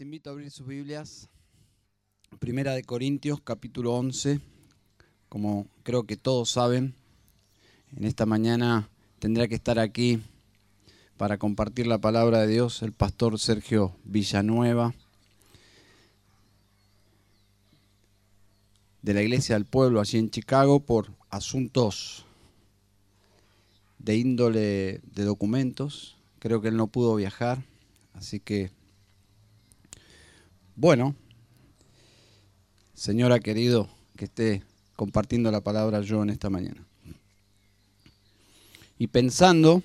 Invito a abrir sus Biblias. Primera de Corintios, capítulo 11. Como creo que todos saben, en esta mañana tendrá que estar aquí para compartir la palabra de Dios el pastor Sergio Villanueva de la Iglesia del Pueblo allí en Chicago por asuntos de índole de documentos. Creo que él no pudo viajar, así que bueno, Señora querido, que esté compartiendo la palabra yo en esta mañana. Y pensando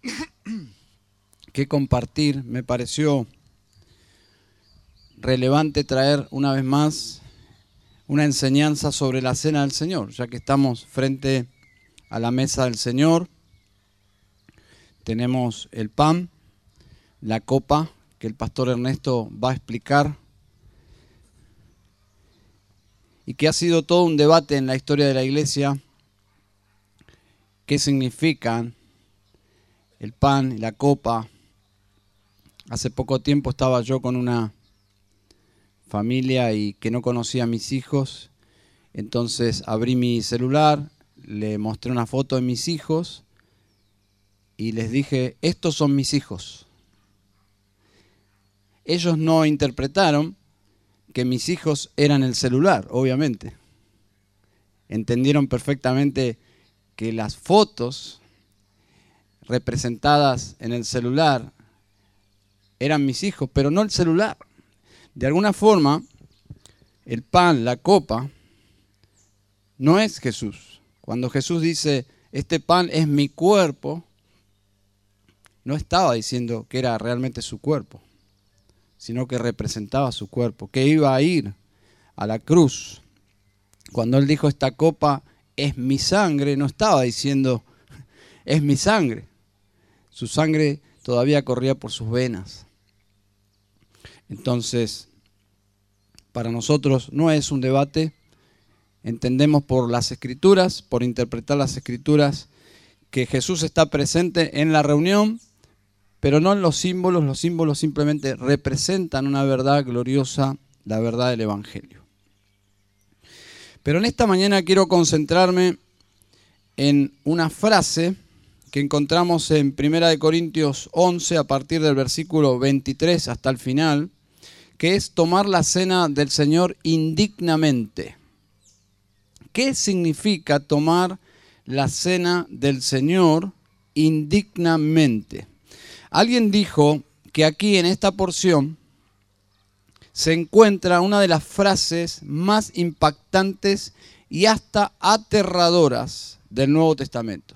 que compartir, me pareció relevante traer una vez más una enseñanza sobre la cena del Señor, ya que estamos frente a la mesa del Señor. Tenemos el pan, la copa que el pastor Ernesto va a explicar y que ha sido todo un debate en la historia de la iglesia, qué significan el pan y la copa. Hace poco tiempo estaba yo con una familia y que no conocía a mis hijos, entonces abrí mi celular, le mostré una foto de mis hijos y les dije, estos son mis hijos ellos no interpretaron que mis hijos eran el celular, obviamente. Entendieron perfectamente que las fotos representadas en el celular eran mis hijos, pero no el celular. De alguna forma, el pan, la copa, no es Jesús. Cuando Jesús dice, este pan es mi cuerpo, no estaba diciendo que era realmente su cuerpo sino que representaba su cuerpo, que iba a ir a la cruz. Cuando él dijo esta copa es mi sangre, no estaba diciendo es mi sangre. Su sangre todavía corría por sus venas. Entonces, para nosotros no es un debate, entendemos por las escrituras, por interpretar las escrituras, que Jesús está presente en la reunión, pero no en los símbolos, los símbolos simplemente representan una verdad gloriosa, la verdad del Evangelio. Pero en esta mañana quiero concentrarme en una frase que encontramos en 1 Corintios 11 a partir del versículo 23 hasta el final, que es tomar la cena del Señor indignamente. ¿Qué significa tomar la cena del Señor indignamente? Alguien dijo que aquí en esta porción se encuentra una de las frases más impactantes y hasta aterradoras del Nuevo Testamento.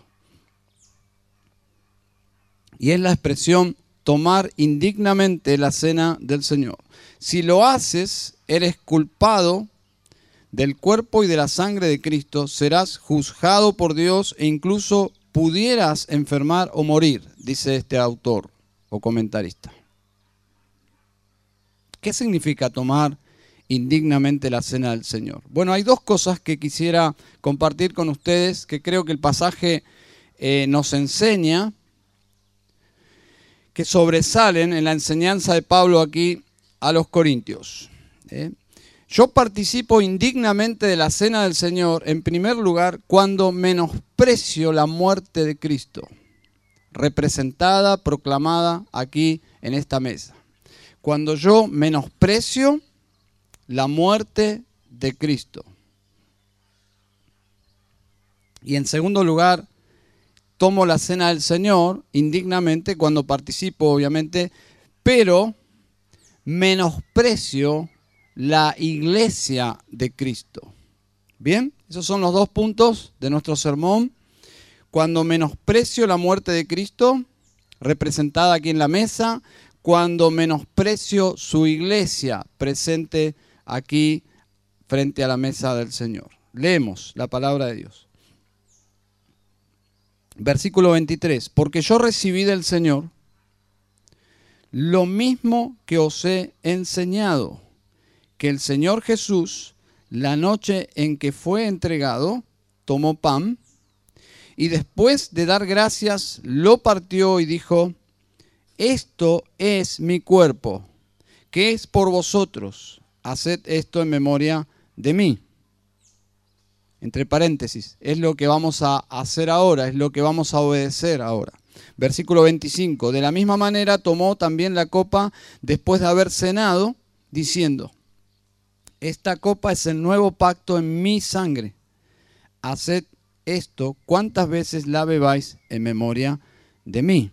Y es la expresión tomar indignamente la cena del Señor. Si lo haces, eres culpado del cuerpo y de la sangre de Cristo, serás juzgado por Dios e incluso pudieras enfermar o morir, dice este autor o comentarista. ¿Qué significa tomar indignamente la cena del Señor? Bueno, hay dos cosas que quisiera compartir con ustedes que creo que el pasaje eh, nos enseña, que sobresalen en la enseñanza de Pablo aquí a los Corintios. ¿eh? Yo participo indignamente de la cena del Señor, en primer lugar, cuando menosprecio la muerte de Cristo, representada, proclamada aquí en esta mesa. Cuando yo menosprecio la muerte de Cristo. Y en segundo lugar, tomo la cena del Señor indignamente cuando participo, obviamente, pero menosprecio la iglesia de Cristo. Bien, esos son los dos puntos de nuestro sermón. Cuando menosprecio la muerte de Cristo, representada aquí en la mesa, cuando menosprecio su iglesia presente aquí frente a la mesa del Señor. Leemos la palabra de Dios. Versículo 23. Porque yo recibí del Señor lo mismo que os he enseñado que el Señor Jesús, la noche en que fue entregado, tomó pan y después de dar gracias, lo partió y dijo, esto es mi cuerpo, que es por vosotros. Haced esto en memoria de mí. Entre paréntesis, es lo que vamos a hacer ahora, es lo que vamos a obedecer ahora. Versículo 25. De la misma manera tomó también la copa después de haber cenado, diciendo, esta copa es el nuevo pacto en mi sangre. Haced esto cuantas veces la bebáis en memoria de mí.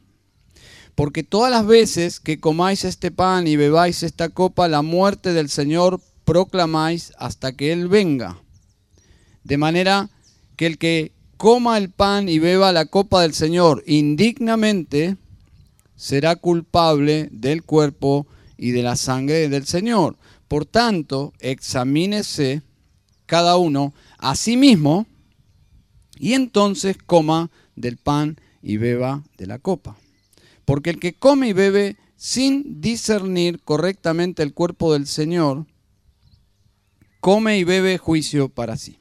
Porque todas las veces que comáis este pan y bebáis esta copa, la muerte del Señor proclamáis hasta que Él venga. De manera que el que coma el pan y beba la copa del Señor indignamente, será culpable del cuerpo y de la sangre del Señor. Por tanto, examínese cada uno a sí mismo y entonces coma del pan y beba de la copa. Porque el que come y bebe sin discernir correctamente el cuerpo del Señor, come y bebe juicio para sí.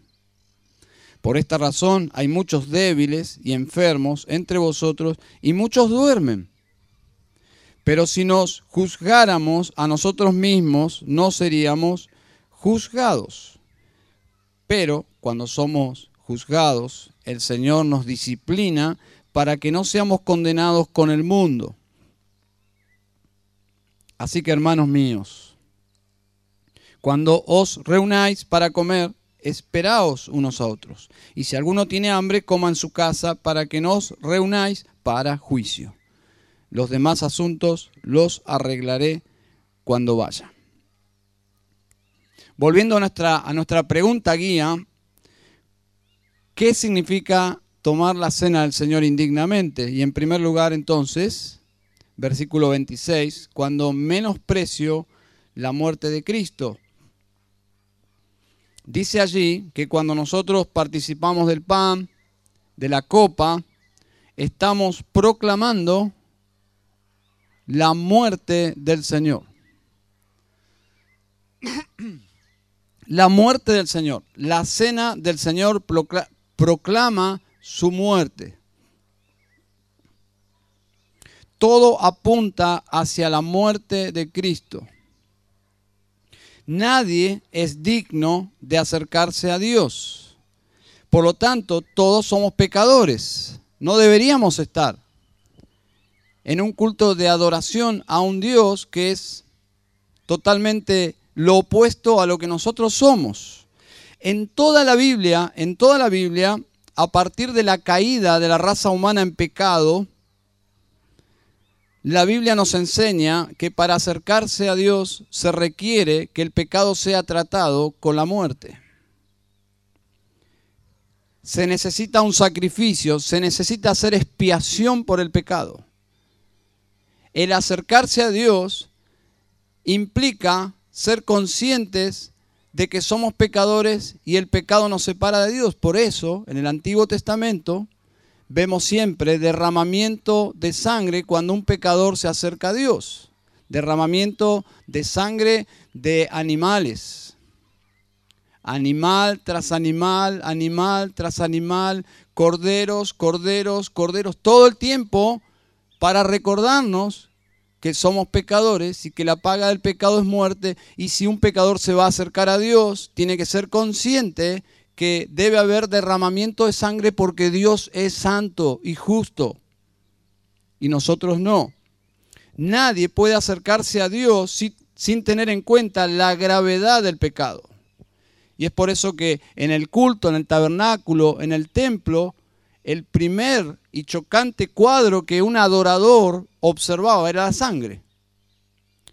Por esta razón hay muchos débiles y enfermos entre vosotros y muchos duermen. Pero si nos juzgáramos a nosotros mismos, no seríamos juzgados. Pero cuando somos juzgados, el Señor nos disciplina para que no seamos condenados con el mundo. Así que hermanos míos, cuando os reunáis para comer, esperaos unos a otros. Y si alguno tiene hambre, coma en su casa para que no os reunáis para juicio. Los demás asuntos los arreglaré cuando vaya. Volviendo a nuestra, a nuestra pregunta guía, ¿qué significa tomar la cena del Señor indignamente? Y en primer lugar, entonces, versículo 26, cuando menosprecio la muerte de Cristo. Dice allí que cuando nosotros participamos del pan, de la copa, estamos proclamando la muerte del Señor. La muerte del Señor. La cena del Señor proclama su muerte. Todo apunta hacia la muerte de Cristo. Nadie es digno de acercarse a Dios. Por lo tanto, todos somos pecadores. No deberíamos estar en un culto de adoración a un Dios que es totalmente lo opuesto a lo que nosotros somos. En toda la Biblia, en toda la Biblia, a partir de la caída de la raza humana en pecado, la Biblia nos enseña que para acercarse a Dios se requiere que el pecado sea tratado con la muerte. Se necesita un sacrificio, se necesita hacer expiación por el pecado el acercarse a Dios implica ser conscientes de que somos pecadores y el pecado nos separa de Dios. Por eso, en el Antiguo Testamento, vemos siempre derramamiento de sangre cuando un pecador se acerca a Dios. Derramamiento de sangre de animales. Animal tras animal, animal tras animal, corderos, corderos, corderos, todo el tiempo para recordarnos que somos pecadores y que la paga del pecado es muerte y si un pecador se va a acercar a Dios, tiene que ser consciente que debe haber derramamiento de sangre porque Dios es santo y justo y nosotros no. Nadie puede acercarse a Dios sin tener en cuenta la gravedad del pecado. Y es por eso que en el culto, en el tabernáculo, en el templo, el primer y chocante cuadro que un adorador observaba era la sangre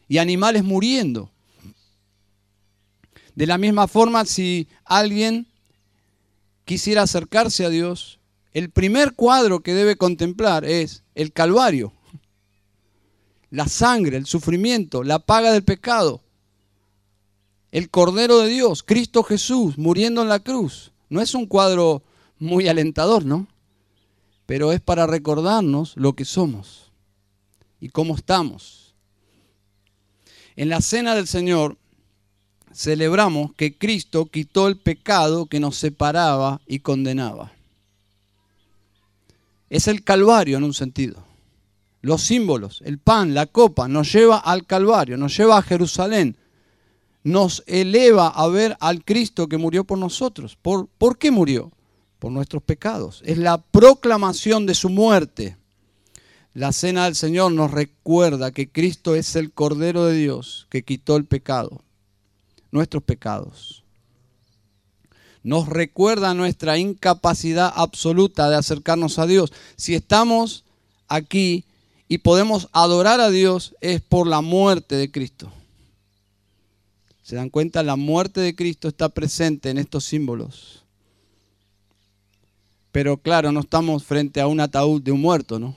y animales muriendo. De la misma forma, si alguien quisiera acercarse a Dios, el primer cuadro que debe contemplar es el Calvario, la sangre, el sufrimiento, la paga del pecado, el Cordero de Dios, Cristo Jesús, muriendo en la cruz. No es un cuadro muy alentador, ¿no? Pero es para recordarnos lo que somos y cómo estamos. En la cena del Señor celebramos que Cristo quitó el pecado que nos separaba y condenaba. Es el Calvario en un sentido. los símbolos, el pan, la copa, nos lleva al Calvario, nos lleva a Jerusalén, nos eleva a ver al Cristo que murió por nosotros. ¿Por, ¿por qué murió? Por nuestros pecados. Es la proclamación de su muerte. La cena del Señor nos recuerda que Cristo es el Cordero de Dios que quitó el pecado, nuestros pecados. Nos recuerda nuestra incapacidad absoluta de acercarnos a Dios. Si estamos aquí y podemos adorar a Dios es por la muerte de Cristo. ¿Se dan cuenta? La muerte de Cristo está presente en estos símbolos. Pero claro, no estamos frente a un ataúd de un muerto, ¿no?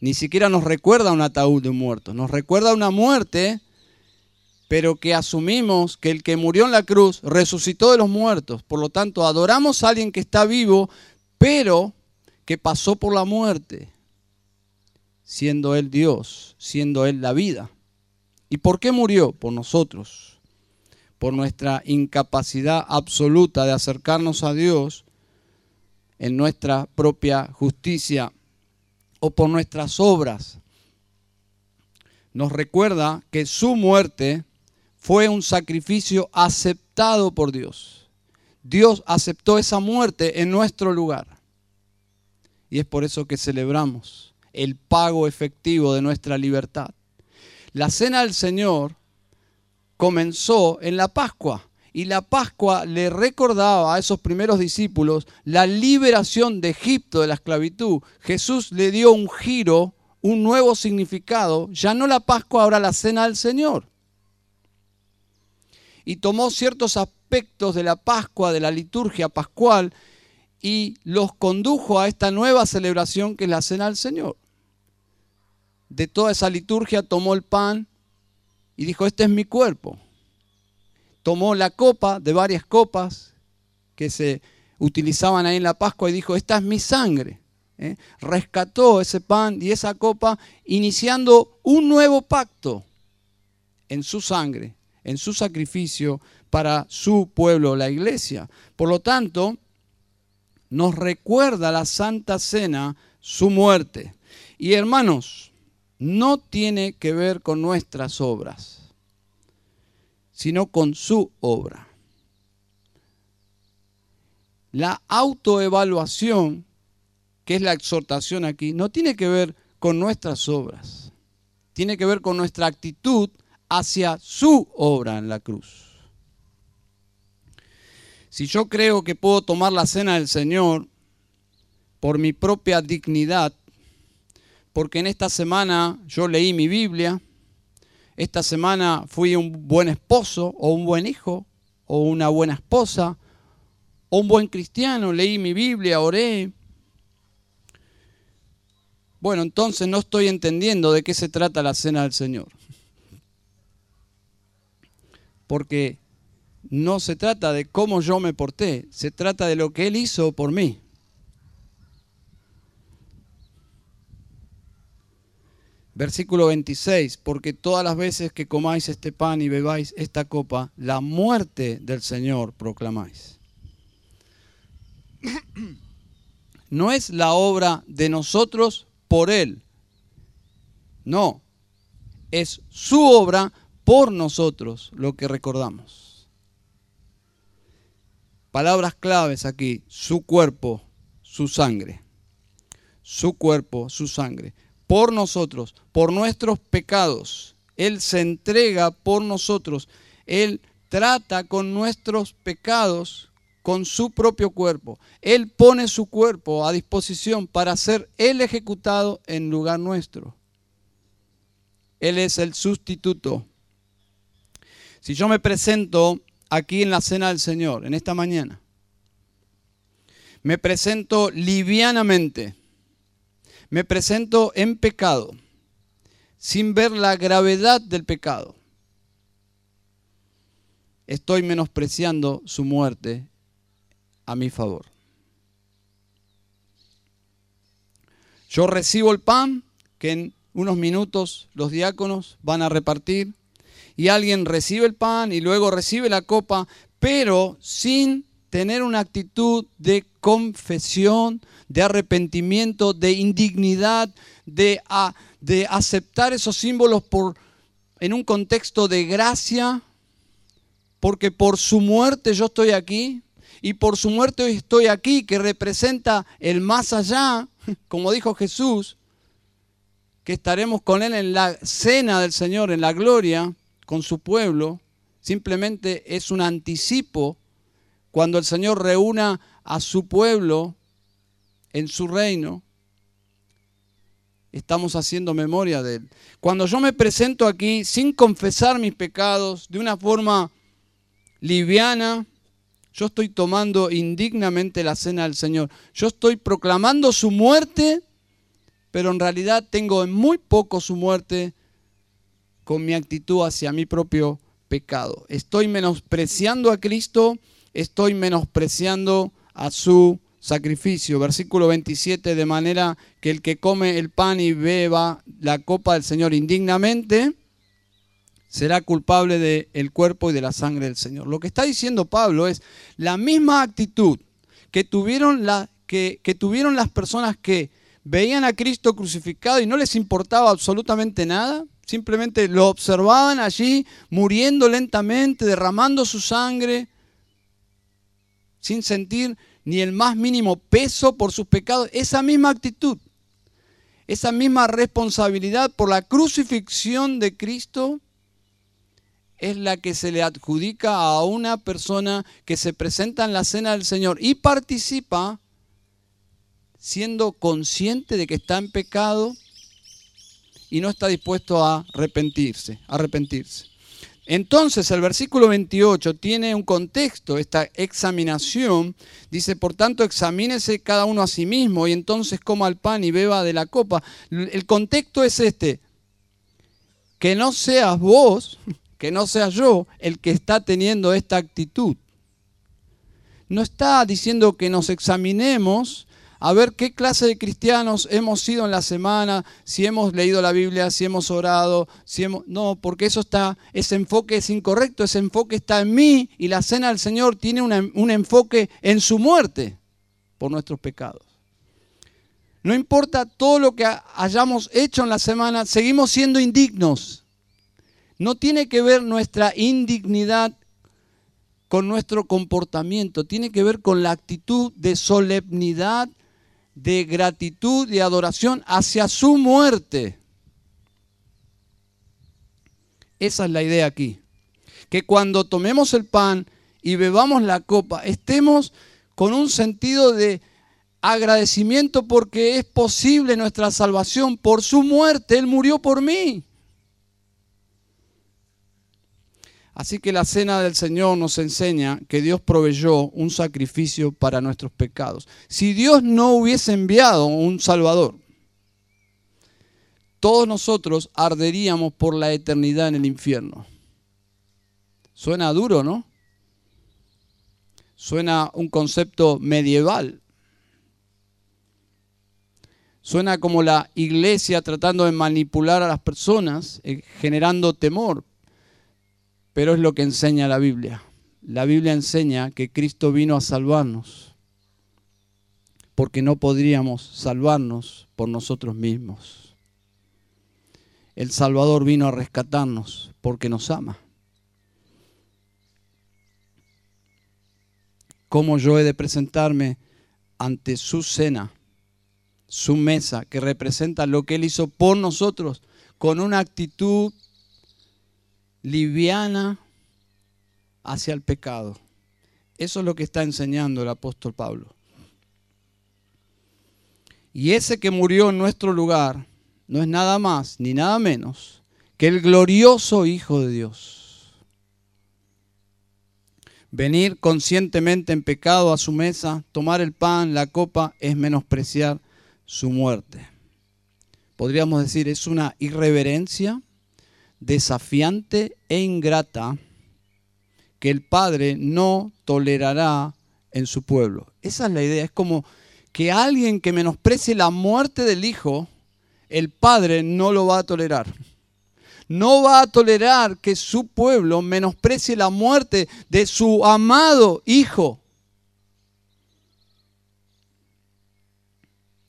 Ni siquiera nos recuerda un ataúd de un muerto. Nos recuerda una muerte, pero que asumimos que el que murió en la cruz resucitó de los muertos. Por lo tanto, adoramos a alguien que está vivo, pero que pasó por la muerte siendo Él Dios, siendo Él la vida. ¿Y por qué murió? Por nosotros, por nuestra incapacidad absoluta de acercarnos a Dios en nuestra propia justicia o por nuestras obras. Nos recuerda que su muerte fue un sacrificio aceptado por Dios. Dios aceptó esa muerte en nuestro lugar. Y es por eso que celebramos el pago efectivo de nuestra libertad. La cena del Señor comenzó en la Pascua y la Pascua le recordaba a esos primeros discípulos la liberación de Egipto de la esclavitud. Jesús le dio un giro, un nuevo significado, ya no la Pascua, ahora la cena del Señor. Y tomó ciertos aspectos de la Pascua, de la liturgia pascual, y los condujo a esta nueva celebración que es la cena del Señor de toda esa liturgia tomó el pan y dijo, este es mi cuerpo. Tomó la copa de varias copas que se utilizaban ahí en la Pascua y dijo, esta es mi sangre. ¿eh? Rescató ese pan y esa copa iniciando un nuevo pacto en su sangre, en su sacrificio para su pueblo, la iglesia. Por lo tanto, nos recuerda la Santa Cena su muerte. Y hermanos, no tiene que ver con nuestras obras, sino con su obra. La autoevaluación, que es la exhortación aquí, no tiene que ver con nuestras obras, tiene que ver con nuestra actitud hacia su obra en la cruz. Si yo creo que puedo tomar la cena del Señor por mi propia dignidad, porque en esta semana yo leí mi Biblia, esta semana fui un buen esposo o un buen hijo o una buena esposa o un buen cristiano, leí mi Biblia, oré. Bueno, entonces no estoy entendiendo de qué se trata la cena del Señor. Porque no se trata de cómo yo me porté, se trata de lo que Él hizo por mí. Versículo 26, porque todas las veces que comáis este pan y bebáis esta copa, la muerte del Señor proclamáis. No es la obra de nosotros por Él, no, es su obra por nosotros lo que recordamos. Palabras claves aquí, su cuerpo, su sangre. Su cuerpo, su sangre por nosotros, por nuestros pecados. Él se entrega por nosotros. Él trata con nuestros pecados con su propio cuerpo. Él pone su cuerpo a disposición para ser Él ejecutado en lugar nuestro. Él es el sustituto. Si yo me presento aquí en la cena del Señor, en esta mañana, me presento livianamente me presento en pecado, sin ver la gravedad del pecado. Estoy menospreciando su muerte a mi favor. Yo recibo el pan que en unos minutos los diáconos van a repartir y alguien recibe el pan y luego recibe la copa, pero sin tener una actitud de confesión, de arrepentimiento, de indignidad, de, de aceptar esos símbolos en un contexto de gracia, porque por su muerte yo estoy aquí, y por su muerte hoy estoy aquí, que representa el más allá, como dijo Jesús, que estaremos con Él en la cena del Señor, en la gloria, con su pueblo, simplemente es un anticipo cuando el Señor reúna a su pueblo en su reino. Estamos haciendo memoria de Él. Cuando yo me presento aquí sin confesar mis pecados, de una forma liviana, yo estoy tomando indignamente la cena del Señor. Yo estoy proclamando su muerte, pero en realidad tengo en muy poco su muerte con mi actitud hacia mi propio pecado. Estoy menospreciando a Cristo, estoy menospreciando a su sacrificio. Versículo 27, de manera que el que come el pan y beba la copa del Señor indignamente, será culpable del cuerpo y de la sangre del Señor. Lo que está diciendo Pablo es la misma actitud que tuvieron, la, que tuvieron las personas que veían a Cristo crucificado y no les importaba absolutamente nada, simplemente lo observaban allí muriendo lentamente, derramando su sangre, sin sentir ni el más mínimo peso por sus pecados. Esa misma actitud, esa misma responsabilidad por la crucifixión de Cristo es la que se le adjudica a una persona que se presenta en la cena del Señor y participa siendo consciente de que está en pecado y no está dispuesto a arrepentirse, arrepentirse. Entonces el versículo 28 tiene un contexto, esta examinación. Dice, por tanto, examínese cada uno a sí mismo y entonces coma el pan y beba de la copa. El contexto es este, que no seas vos que no sea yo el que está teniendo esta actitud. No está diciendo que nos examinemos a ver qué clase de cristianos hemos sido en la semana, si hemos leído la Biblia, si hemos orado, si hemos... No, porque eso está, ese enfoque es incorrecto, ese enfoque está en mí y la cena del Señor tiene un enfoque en su muerte por nuestros pecados. No importa todo lo que hayamos hecho en la semana, seguimos siendo indignos no tiene que ver nuestra indignidad con nuestro comportamiento, tiene que ver con la actitud de solemnidad, de gratitud y adoración hacia su muerte. Esa es la idea aquí. Que cuando tomemos el pan y bebamos la copa, estemos con un sentido de agradecimiento porque es posible nuestra salvación por su muerte. Él murió por mí. Así que la cena del Señor nos enseña que Dios proveyó un sacrificio para nuestros pecados. Si Dios no hubiese enviado un Salvador, todos nosotros arderíamos por la eternidad en el infierno. Suena duro, ¿no? Suena un concepto medieval. Suena como la iglesia tratando de manipular a las personas, eh, generando temor pero es lo que enseña la Biblia. La Biblia enseña que Cristo vino a salvarnos, porque no podríamos salvarnos por nosotros mismos. El Salvador vino a rescatarnos porque nos ama. ¿Cómo yo he de presentarme ante su cena, su mesa, que representa lo que Él hizo por nosotros, con una actitud liviana hacia el pecado. Eso es lo que está enseñando el apóstol Pablo. Y ese que murió en nuestro lugar no es nada más ni nada menos que el glorioso Hijo de Dios. Venir conscientemente en pecado a su mesa, tomar el pan, la copa, es menospreciar su muerte. Podríamos decir, es una irreverencia desafiante e ingrata que el Padre no tolerará en su pueblo. Esa es la idea. Es como que alguien que menosprecie la muerte del Hijo, el Padre no lo va a tolerar. No va a tolerar que su pueblo menosprecie la muerte de su amado Hijo.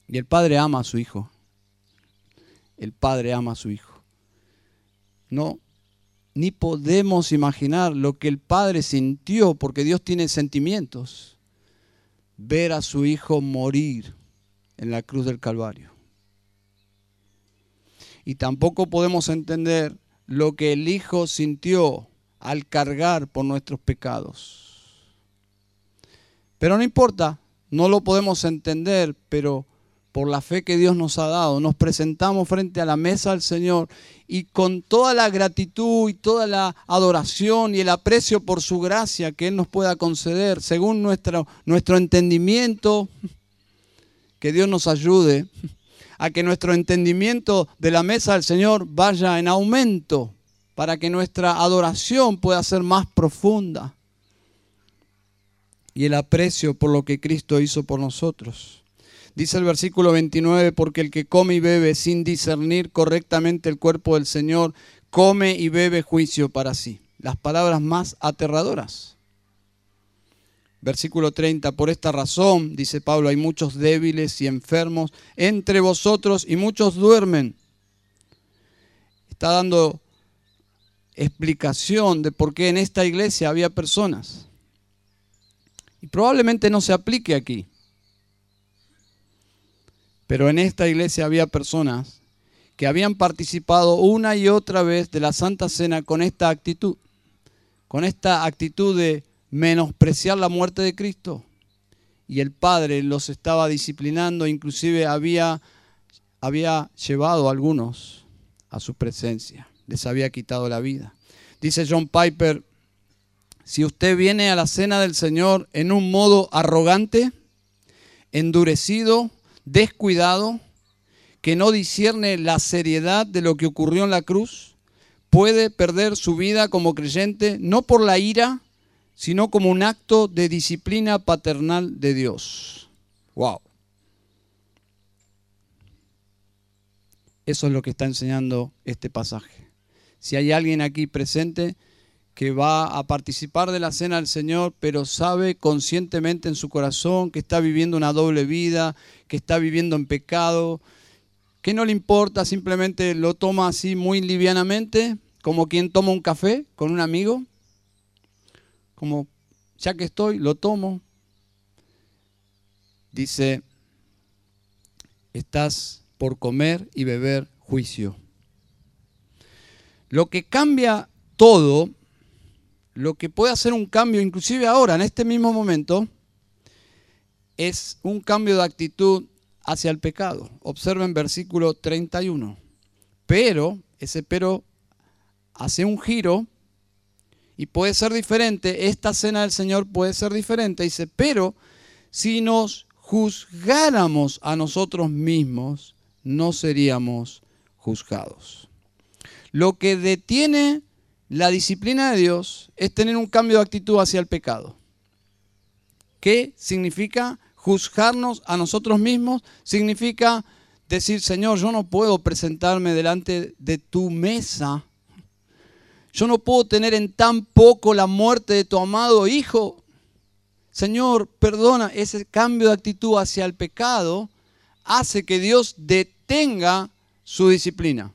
Y el Padre ama a su Hijo. El Padre ama a su Hijo. No, ni podemos imaginar lo que el Padre sintió, porque Dios tiene sentimientos, ver a su Hijo morir en la cruz del Calvario. Y tampoco podemos entender lo que el Hijo sintió al cargar por nuestros pecados. Pero no importa, no lo podemos entender, pero por la fe que Dios nos ha dado, nos presentamos frente a la mesa del Señor y con toda la gratitud y toda la adoración y el aprecio por su gracia que Él nos pueda conceder, según nuestro, nuestro entendimiento, que Dios nos ayude a que nuestro entendimiento de la mesa del Señor vaya en aumento, para que nuestra adoración pueda ser más profunda y el aprecio por lo que Cristo hizo por nosotros. Dice el versículo 29, porque el que come y bebe sin discernir correctamente el cuerpo del Señor, come y bebe juicio para sí. Las palabras más aterradoras. Versículo 30, por esta razón, dice Pablo, hay muchos débiles y enfermos entre vosotros y muchos duermen. Está dando explicación de por qué en esta iglesia había personas. Y probablemente no se aplique aquí. Pero en esta iglesia había personas que habían participado una y otra vez de la Santa Cena con esta actitud, con esta actitud de menospreciar la muerte de Cristo. Y el Padre los estaba disciplinando, inclusive había, había llevado a algunos a su presencia, les había quitado la vida. Dice John Piper, si usted viene a la cena del Señor en un modo arrogante, endurecido, descuidado, que no discierne la seriedad de lo que ocurrió en la cruz, puede perder su vida como creyente no por la ira, sino como un acto de disciplina paternal de Dios. Wow. Eso es lo que está enseñando este pasaje. Si hay alguien aquí presente que va a participar de la cena del Señor, pero sabe conscientemente en su corazón que está viviendo una doble vida, que está viviendo en pecado, que no le importa, simplemente lo toma así muy livianamente, como quien toma un café con un amigo, como ya que estoy, lo tomo. Dice, estás por comer y beber juicio. Lo que cambia todo lo que puede hacer un cambio, inclusive ahora, en este mismo momento, es un cambio de actitud hacia el pecado. Observen versículo 31. Pero, ese pero hace un giro y puede ser diferente. Esta cena del Señor puede ser diferente. Dice, pero si nos juzgáramos a nosotros mismos, no seríamos juzgados. Lo que detiene la disciplina de Dios es tener un cambio de actitud hacia el pecado. ¿Qué significa juzgarnos a nosotros mismos? Significa decir, Señor, yo no puedo presentarme delante de tu mesa. Yo no puedo tener en tan poco la muerte de tu amado Hijo. Señor, perdona, ese cambio de actitud hacia el pecado hace que Dios detenga su disciplina.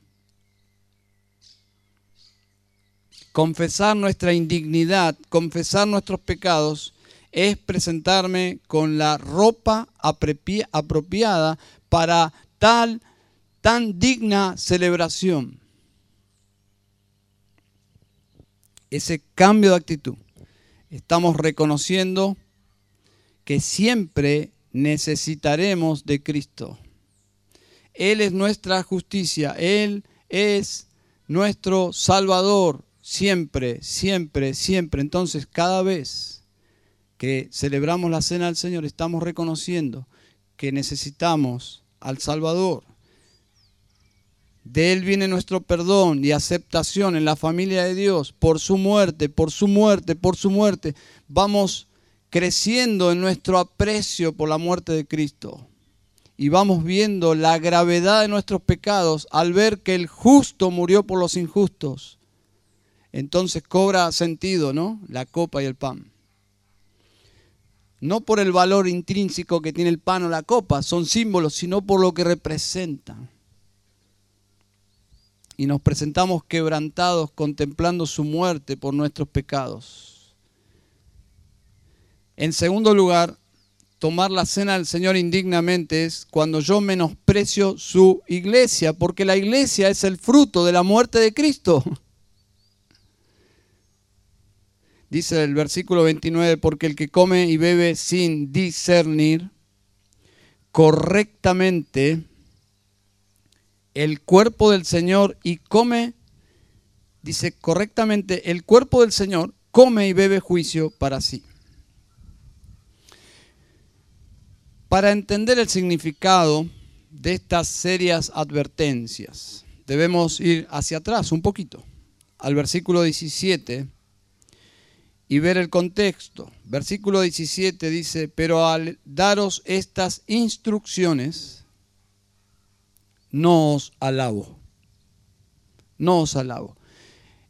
Confesar nuestra indignidad, confesar nuestros pecados, es presentarme con la ropa apropiada para tal, tan digna celebración. Ese cambio de actitud. Estamos reconociendo que siempre necesitaremos de Cristo. Él es nuestra justicia, Él es nuestro Salvador, Siempre, siempre, siempre. Entonces, cada vez que celebramos la cena del Señor, estamos reconociendo que necesitamos al Salvador. De Él viene nuestro perdón y aceptación en la familia de Dios por su muerte, por su muerte, por su muerte. Vamos creciendo en nuestro aprecio por la muerte de Cristo. Y vamos viendo la gravedad de nuestros pecados al ver que el justo murió por los injustos entonces cobra sentido, ¿no? La copa y el pan. no por el valor intrínseco que tiene el pan o la copa, son símbolos, sino por lo que representan. Y nos presentamos quebrantados contemplando su muerte por nuestros pecados. En segundo lugar, tomar la cena del Señor indignamente es cuando yo menosprecio su iglesia, porque la iglesia es el fruto de la muerte de Cristo. Dice el versículo 29, porque el que come y bebe sin discernir correctamente el cuerpo del Señor y come, dice correctamente, el cuerpo del Señor come y bebe juicio para sí. Para entender el significado de estas serias advertencias, debemos ir hacia atrás un poquito, al versículo 17 y ver el contexto. Versículo 17 dice, pero al daros estas instrucciones, no os alabo. No os alabo.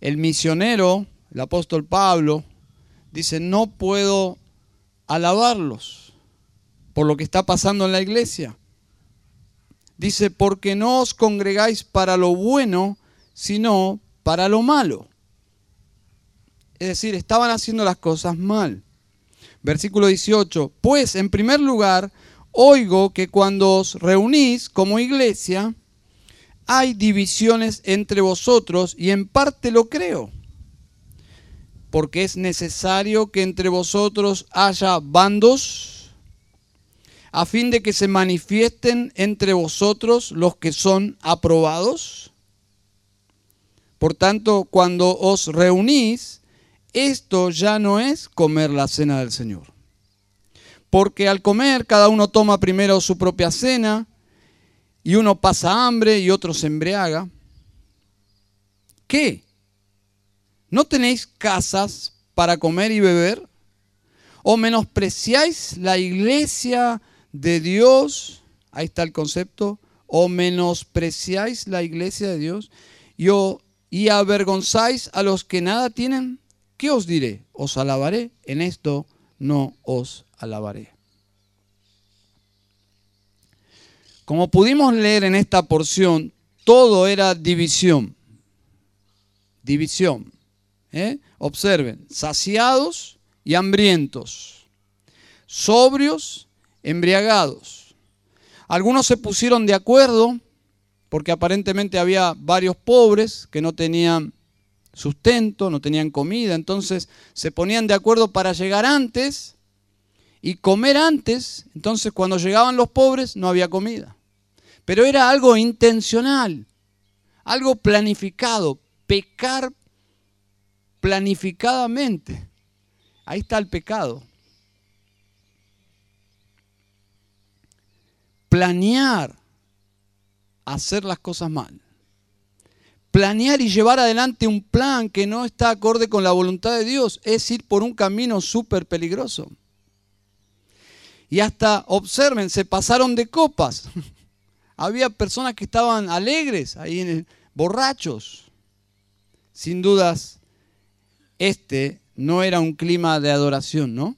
El misionero, el apóstol Pablo, dice, no puedo alabarlos por lo que está pasando en la iglesia. Dice, porque no os congregáis para lo bueno, sino para lo malo. Es decir, estaban haciendo las cosas mal. Versículo 18. Pues en primer lugar, oigo que cuando os reunís como iglesia, hay divisiones entre vosotros y en parte lo creo. Porque es necesario que entre vosotros haya bandos a fin de que se manifiesten entre vosotros los que son aprobados. Por tanto, cuando os reunís, esto ya no es comer la cena del Señor. Porque al comer cada uno toma primero su propia cena y uno pasa hambre y otro se embriaga. ¿Qué? ¿No tenéis casas para comer y beber? ¿O menospreciáis la iglesia de Dios? Ahí está el concepto. ¿O menospreciáis la iglesia de Dios? ¿Y, y avergonzáis a los que nada tienen? ¿Qué os diré? Os alabaré, en esto no os alabaré. Como pudimos leer en esta porción, todo era división. División. ¿eh? Observen, saciados y hambrientos, sobrios, embriagados. Algunos se pusieron de acuerdo porque aparentemente había varios pobres que no tenían sustento, no tenían comida, entonces se ponían de acuerdo para llegar antes y comer antes, entonces cuando llegaban los pobres no había comida. Pero era algo intencional, algo planificado, pecar planificadamente. Ahí está el pecado. Planear hacer las cosas mal planear y llevar adelante un plan que no está acorde con la voluntad de Dios es ir por un camino súper peligroso. Y hasta, observen, se pasaron de copas. Había personas que estaban alegres, ahí borrachos. Sin dudas, este no era un clima de adoración, ¿no?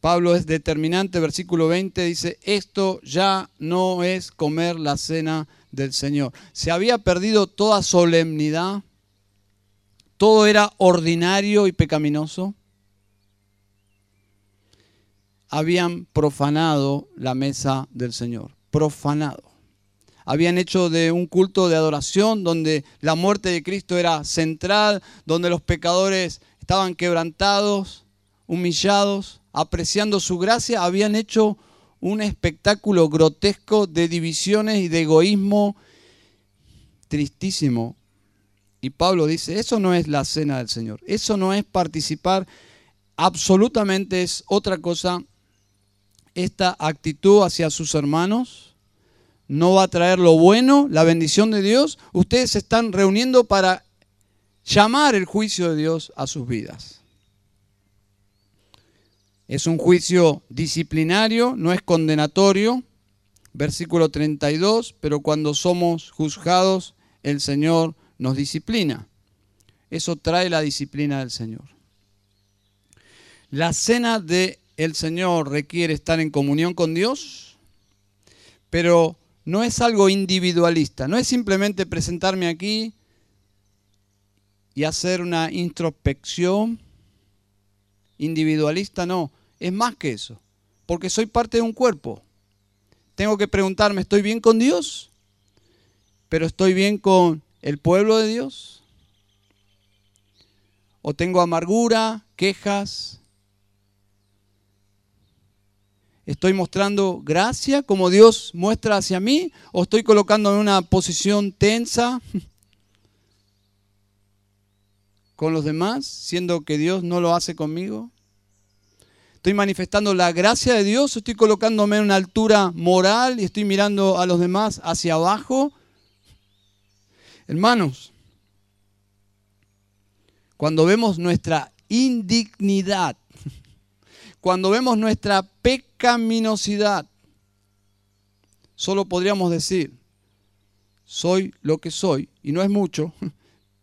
Pablo es determinante, versículo 20 dice, esto ya no es comer la cena del Señor. Se había perdido toda solemnidad, todo era ordinario y pecaminoso. Habían profanado la mesa del Señor, profanado. Habían hecho de un culto de adoración donde la muerte de Cristo era central, donde los pecadores estaban quebrantados, humillados, apreciando su gracia, habían hecho un espectáculo grotesco de divisiones y de egoísmo tristísimo. Y Pablo dice, eso no es la cena del Señor, eso no es participar, absolutamente es otra cosa. Esta actitud hacia sus hermanos no va a traer lo bueno, la bendición de Dios. Ustedes se están reuniendo para llamar el juicio de Dios a sus vidas. Es un juicio disciplinario, no es condenatorio. Versículo 32, pero cuando somos juzgados, el Señor nos disciplina. Eso trae la disciplina del Señor. La cena del el Señor requiere estar en comunión con Dios, pero no es algo individualista, no es simplemente presentarme aquí y hacer una introspección individualista, no, es más que eso, porque soy parte de un cuerpo. Tengo que preguntarme, ¿estoy bien con Dios? ¿Pero estoy bien con el pueblo de Dios? ¿O tengo amargura, quejas? ¿Estoy mostrando gracia como Dios muestra hacia mí? ¿O estoy colocándome en una posición tensa con los demás, siendo que Dios no lo hace conmigo? ¿Estoy manifestando la gracia de Dios? ¿Estoy colocándome en una altura moral y estoy mirando a los demás hacia abajo? Hermanos, cuando vemos nuestra indignidad, cuando vemos nuestra pecaminosidad, solo podríamos decir, soy lo que soy, y no es mucho,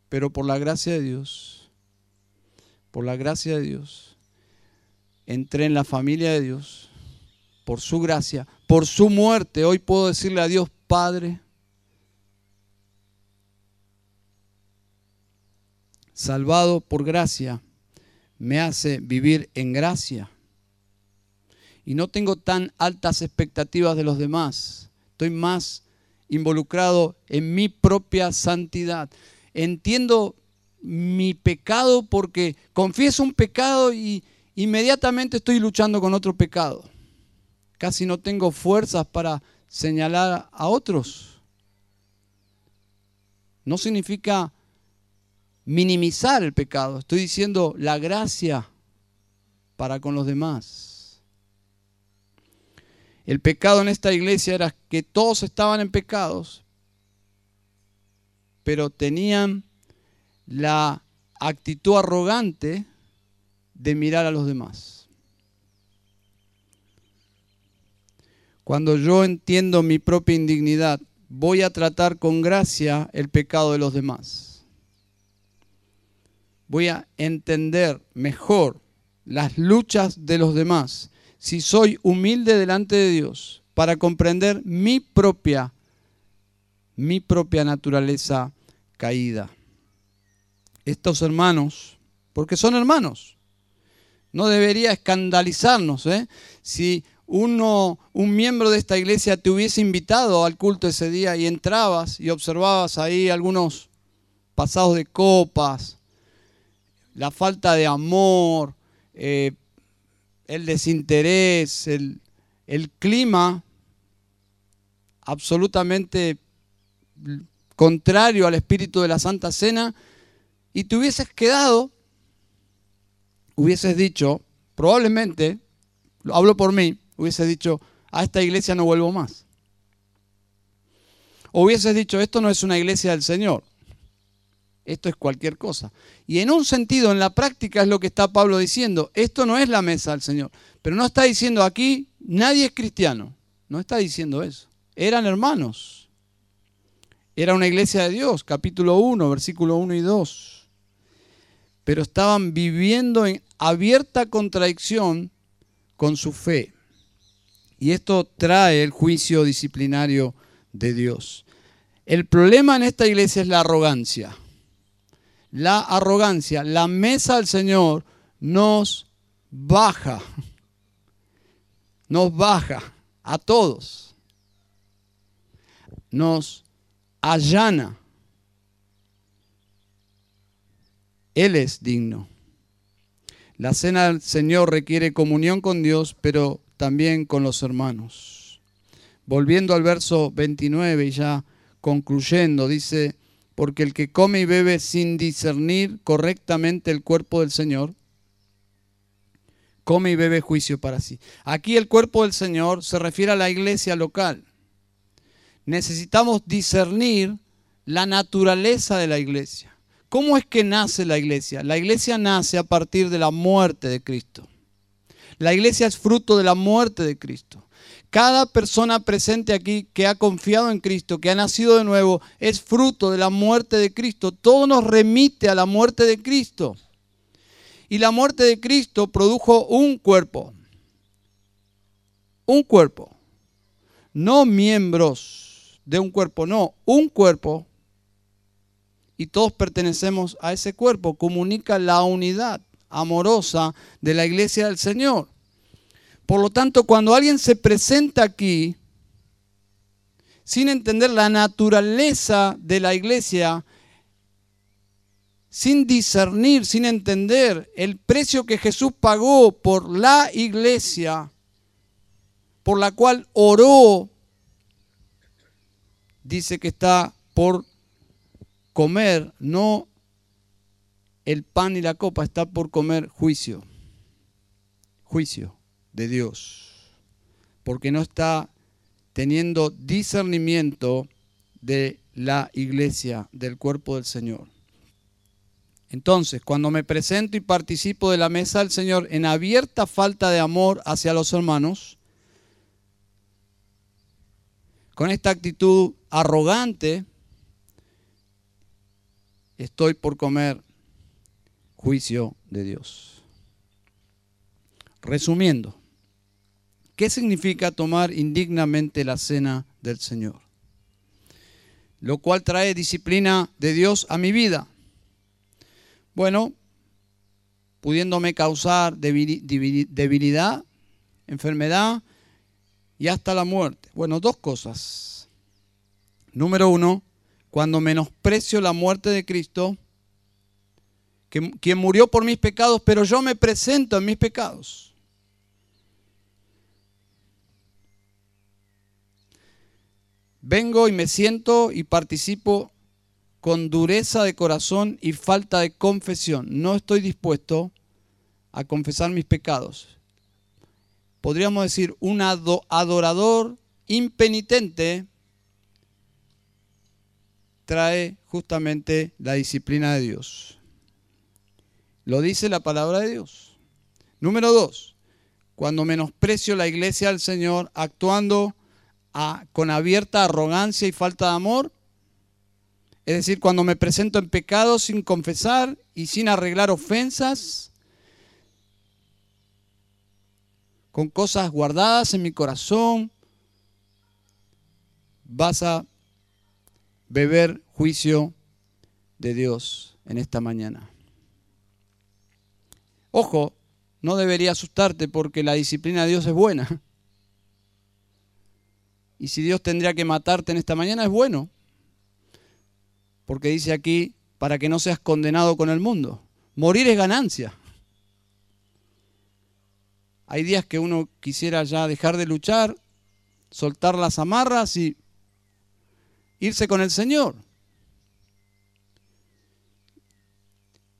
pero por la gracia de Dios, por la gracia de Dios, entré en la familia de Dios, por su gracia, por su muerte, hoy puedo decirle a Dios, Padre, salvado por gracia, me hace vivir en gracia. Y no tengo tan altas expectativas de los demás. Estoy más involucrado en mi propia santidad. Entiendo mi pecado porque confieso un pecado y inmediatamente estoy luchando con otro pecado. Casi no tengo fuerzas para señalar a otros. No significa minimizar el pecado, estoy diciendo la gracia para con los demás. El pecado en esta iglesia era que todos estaban en pecados, pero tenían la actitud arrogante de mirar a los demás. Cuando yo entiendo mi propia indignidad, voy a tratar con gracia el pecado de los demás voy a entender mejor las luchas de los demás si soy humilde delante de Dios para comprender mi propia mi propia naturaleza caída. Estos hermanos, porque son hermanos, no debería escandalizarnos ¿eh? si uno, un miembro de esta iglesia te hubiese invitado al culto ese día y entrabas y observabas ahí algunos pasados de copas, la falta de amor, eh, el desinterés, el, el clima absolutamente contrario al espíritu de la Santa Cena, y te hubieses quedado, hubieses dicho, probablemente, lo hablo por mí, hubieses dicho, a esta iglesia no vuelvo más. O hubieses dicho, esto no es una iglesia del Señor esto es cualquier cosa. Y en un sentido, en la práctica es lo que está Pablo diciendo, esto no es la mesa del Señor, pero no está diciendo aquí, nadie es cristiano, no está diciendo eso. Eran hermanos, era una iglesia de Dios, capítulo 1, versículo 1 y 2, pero estaban viviendo en abierta contradicción con su fe. Y esto trae el juicio disciplinario de Dios. El problema en esta iglesia es la arrogancia la arrogancia, la mesa del Señor nos baja, nos baja a todos, nos allana. Él es digno. La cena del Señor requiere comunión con Dios, pero también con los hermanos. Volviendo al verso 29 y ya concluyendo, dice, porque el que come y bebe sin discernir correctamente el cuerpo del Señor, come y bebe juicio para sí. Aquí el cuerpo del Señor se refiere a la iglesia local. Necesitamos discernir la naturaleza de la iglesia. ¿Cómo es que nace la iglesia? La iglesia nace a partir de la muerte de Cristo. La iglesia es fruto de la muerte de Cristo. Cada persona presente aquí que ha confiado en Cristo, que ha nacido de nuevo, es fruto de la muerte de Cristo. Todo nos remite a la muerte de Cristo. Y la muerte de Cristo produjo un cuerpo. Un cuerpo. No miembros de un cuerpo, no, un cuerpo. Y todos pertenecemos a ese cuerpo. Comunica la unidad amorosa de la iglesia del Señor. Por lo tanto, cuando alguien se presenta aquí sin entender la naturaleza de la iglesia, sin discernir, sin entender el precio que Jesús pagó por la iglesia, por la cual oró, dice que está por comer, no el pan y la copa, está por comer juicio, juicio de Dios, porque no está teniendo discernimiento de la iglesia, del cuerpo del Señor. Entonces, cuando me presento y participo de la mesa del Señor en abierta falta de amor hacia los hermanos, con esta actitud arrogante, estoy por comer juicio de Dios. Resumiendo, ¿qué significa tomar indignamente la cena del Señor? Lo cual trae disciplina de Dios a mi vida bueno, pudiéndome causar debilidad, enfermedad y hasta la muerte. Bueno, dos cosas. Número uno, cuando menosprecio la muerte de Cristo, quien murió por mis pecados, pero yo me presento en mis pecados. Vengo y me siento y participo con dureza de corazón y falta de confesión. No estoy dispuesto a confesar mis pecados. Podríamos decir, un adorador impenitente trae justamente la disciplina de Dios. Lo dice la palabra de Dios. Número dos, cuando menosprecio la iglesia del Señor actuando con abierta arrogancia y falta de amor, es decir, cuando me presento en pecado sin confesar y sin arreglar ofensas, con cosas guardadas en mi corazón, vas a beber juicio de Dios en esta mañana. Ojo, no debería asustarte porque la disciplina de Dios es buena. Y si Dios tendría que matarte en esta mañana es bueno porque dice aquí, para que no seas condenado con el mundo. Morir es ganancia. Hay días que uno quisiera ya dejar de luchar, soltar las amarras y irse con el Señor.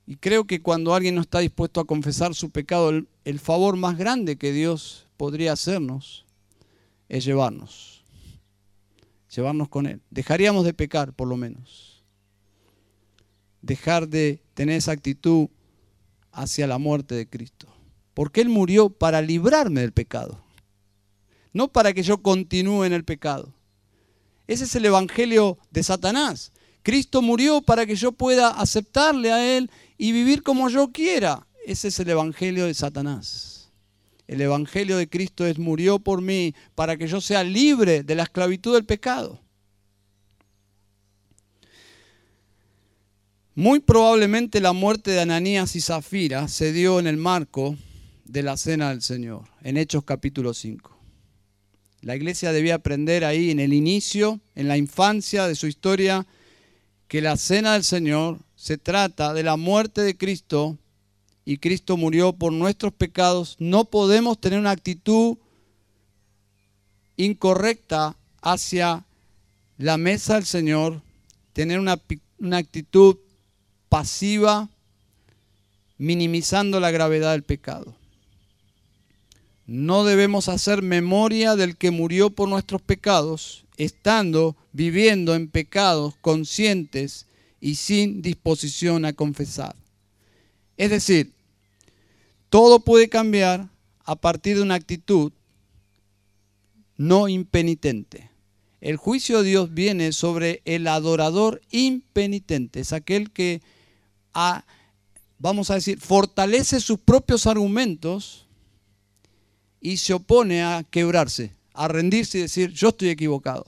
Y creo que cuando alguien no está dispuesto a confesar su pecado, el, el, favor más grande que Dios podría hacernos es llevarnos. Llevarnos con Él. Dejaríamos de pecar, por lo menos dejar de tener esa actitud hacia la muerte de Cristo. Porque Él murió para librarme del pecado, no para que yo continúe en el pecado. Ese es el Evangelio de Satanás. Cristo murió para que yo pueda aceptarle a Él y vivir como yo quiera. Ese es el Evangelio de Satanás. El Evangelio de Cristo es murió por mí para que yo sea libre de la esclavitud del pecado. Muy probablemente la muerte de Ananías y Zafira se dio en el marco de la cena del Señor, en Hechos capítulo 5. La iglesia debía aprender ahí en el inicio, en la infancia de su historia, que la cena del Señor se trata de la muerte de Cristo y Cristo murió por nuestros pecados. No podemos tener una actitud incorrecta hacia la mesa del Señor, tener una, actitud pasiva, minimizando la gravedad del pecado. No debemos hacer memoria del que murió por nuestros pecados, estando viviendo en pecados conscientes y sin disposición a confesar. Es decir, todo puede cambiar a partir de una actitud no impenitente. El juicio de Dios viene sobre el adorador impenitente, es aquel que vamos a decir, fortalece sus propios argumentos y se opone a quebrarse, a rendirse y decir, yo estoy equivocado.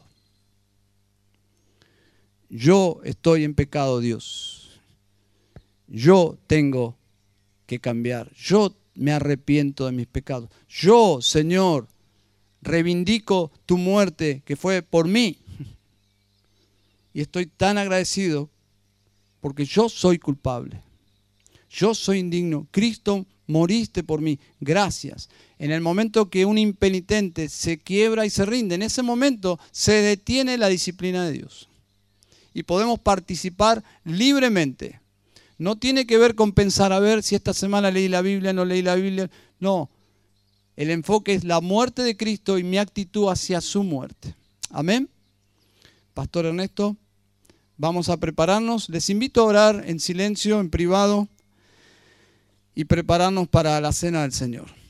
Yo estoy en pecado, Dios. Yo tengo que cambiar. Yo me arrepiento de mis pecados. Yo, Señor, reivindico tu muerte que fue por mí. Y estoy tan agradecido porque yo soy culpable. Yo soy indigno. Cristo moriste por mí. Gracias. En el momento que un impenitente se quiebra y se rinde, en ese momento se detiene la disciplina de Dios. Y podemos participar libremente. No tiene que ver con pensar a ver si esta semana leí la Biblia, no leí la Biblia. No. El enfoque es la muerte de Cristo y mi actitud hacia su muerte. Amén. Pastor Ernesto. Vamos a prepararnos. Les invito a orar en silencio, en privado, y prepararnos para la cena del Señor.